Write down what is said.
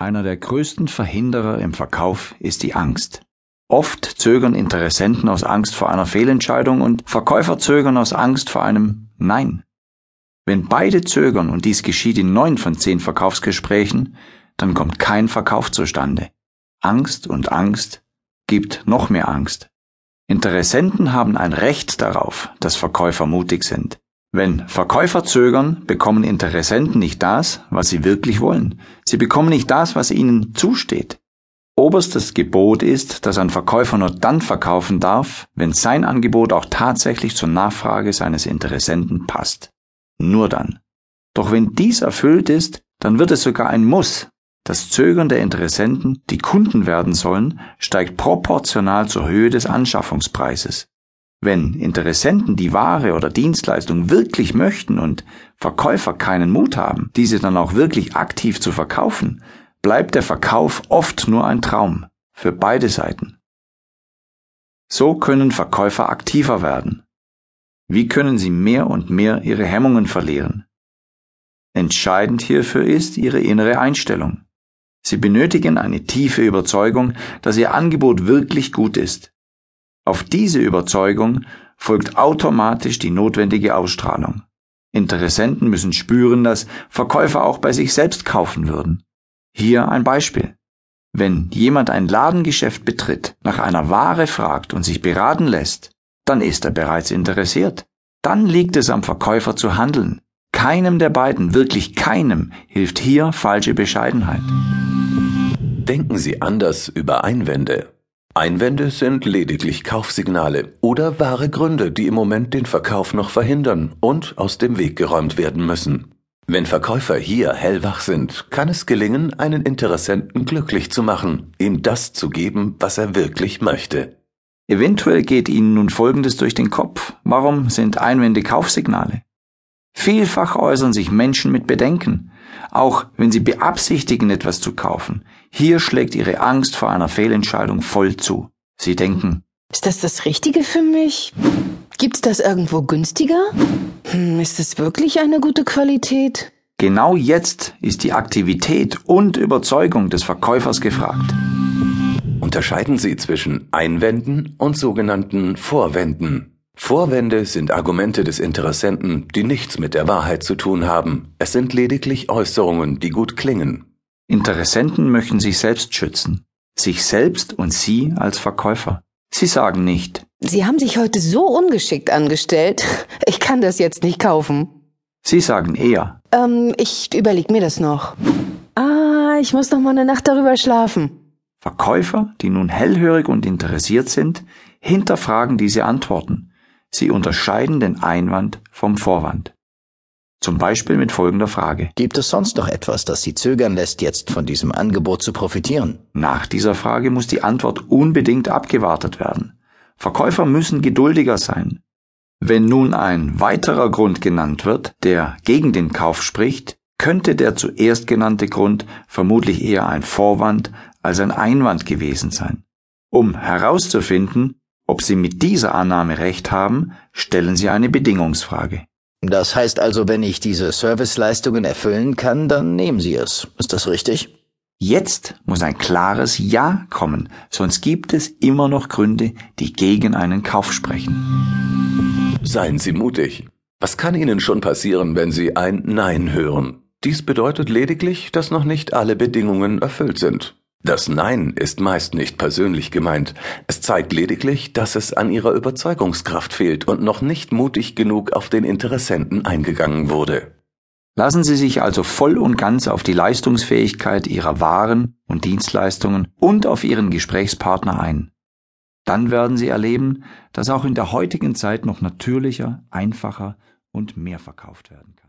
Einer der größten Verhinderer im Verkauf ist die Angst. Oft zögern Interessenten aus Angst vor einer Fehlentscheidung und Verkäufer zögern aus Angst vor einem Nein. Wenn beide zögern und dies geschieht in neun von zehn Verkaufsgesprächen, dann kommt kein Verkauf zustande. Angst und Angst gibt noch mehr Angst. Interessenten haben ein Recht darauf, dass Verkäufer mutig sind. Wenn Verkäufer zögern, bekommen Interessenten nicht das, was sie wirklich wollen. Sie bekommen nicht das, was ihnen zusteht. Oberstes Gebot ist, dass ein Verkäufer nur dann verkaufen darf, wenn sein Angebot auch tatsächlich zur Nachfrage seines Interessenten passt. Nur dann. Doch wenn dies erfüllt ist, dann wird es sogar ein Muss. Das Zögern der Interessenten, die Kunden werden sollen, steigt proportional zur Höhe des Anschaffungspreises. Wenn Interessenten die Ware oder Dienstleistung wirklich möchten und Verkäufer keinen Mut haben, diese dann auch wirklich aktiv zu verkaufen, bleibt der Verkauf oft nur ein Traum für beide Seiten. So können Verkäufer aktiver werden. Wie können sie mehr und mehr ihre Hemmungen verlieren? Entscheidend hierfür ist ihre innere Einstellung. Sie benötigen eine tiefe Überzeugung, dass ihr Angebot wirklich gut ist auf diese Überzeugung folgt automatisch die notwendige Ausstrahlung. Interessenten müssen spüren, dass Verkäufer auch bei sich selbst kaufen würden. Hier ein Beispiel. Wenn jemand ein Ladengeschäft betritt, nach einer Ware fragt und sich beraten lässt, dann ist er bereits interessiert. Dann liegt es am Verkäufer zu handeln. Keinem der beiden, wirklich keinem, hilft hier falsche Bescheidenheit. Denken Sie anders über Einwände. Einwände sind lediglich Kaufsignale oder wahre Gründe, die im Moment den Verkauf noch verhindern und aus dem Weg geräumt werden müssen. Wenn Verkäufer hier hellwach sind, kann es gelingen, einen Interessenten glücklich zu machen, ihm das zu geben, was er wirklich möchte. Eventuell geht Ihnen nun Folgendes durch den Kopf. Warum sind Einwände Kaufsignale? Vielfach äußern sich Menschen mit Bedenken, auch wenn sie beabsichtigen, etwas zu kaufen. Hier schlägt ihre Angst vor einer Fehlentscheidung voll zu. Sie denken, ist das das Richtige für mich? Gibt's das irgendwo günstiger? Hm, ist es wirklich eine gute Qualität? Genau jetzt ist die Aktivität und Überzeugung des Verkäufers gefragt. Unterscheiden Sie zwischen Einwänden und sogenannten Vorwänden. Vorwände sind Argumente des Interessenten, die nichts mit der Wahrheit zu tun haben. Es sind lediglich Äußerungen, die gut klingen. Interessenten möchten sich selbst schützen, sich selbst und Sie als Verkäufer. Sie sagen nicht. Sie haben sich heute so ungeschickt angestellt. Ich kann das jetzt nicht kaufen. Sie sagen eher. Ähm, ich überleg mir das noch. Ah, ich muss noch mal eine Nacht darüber schlafen. Verkäufer, die nun hellhörig und interessiert sind, hinterfragen diese Antworten Sie unterscheiden den Einwand vom Vorwand. Zum Beispiel mit folgender Frage. Gibt es sonst noch etwas, das Sie zögern lässt, jetzt von diesem Angebot zu profitieren? Nach dieser Frage muss die Antwort unbedingt abgewartet werden. Verkäufer müssen geduldiger sein. Wenn nun ein weiterer Grund genannt wird, der gegen den Kauf spricht, könnte der zuerst genannte Grund vermutlich eher ein Vorwand als ein Einwand gewesen sein. Um herauszufinden, ob Sie mit dieser Annahme recht haben, stellen Sie eine Bedingungsfrage. Das heißt also, wenn ich diese Serviceleistungen erfüllen kann, dann nehmen Sie es. Ist das richtig? Jetzt muss ein klares Ja kommen, sonst gibt es immer noch Gründe, die gegen einen Kauf sprechen. Seien Sie mutig. Was kann Ihnen schon passieren, wenn Sie ein Nein hören? Dies bedeutet lediglich, dass noch nicht alle Bedingungen erfüllt sind. Das Nein ist meist nicht persönlich gemeint. Es zeigt lediglich, dass es an ihrer Überzeugungskraft fehlt und noch nicht mutig genug auf den Interessenten eingegangen wurde. Lassen Sie sich also voll und ganz auf die Leistungsfähigkeit Ihrer Waren und Dienstleistungen und auf Ihren Gesprächspartner ein. Dann werden Sie erleben, dass auch in der heutigen Zeit noch natürlicher, einfacher und mehr verkauft werden kann.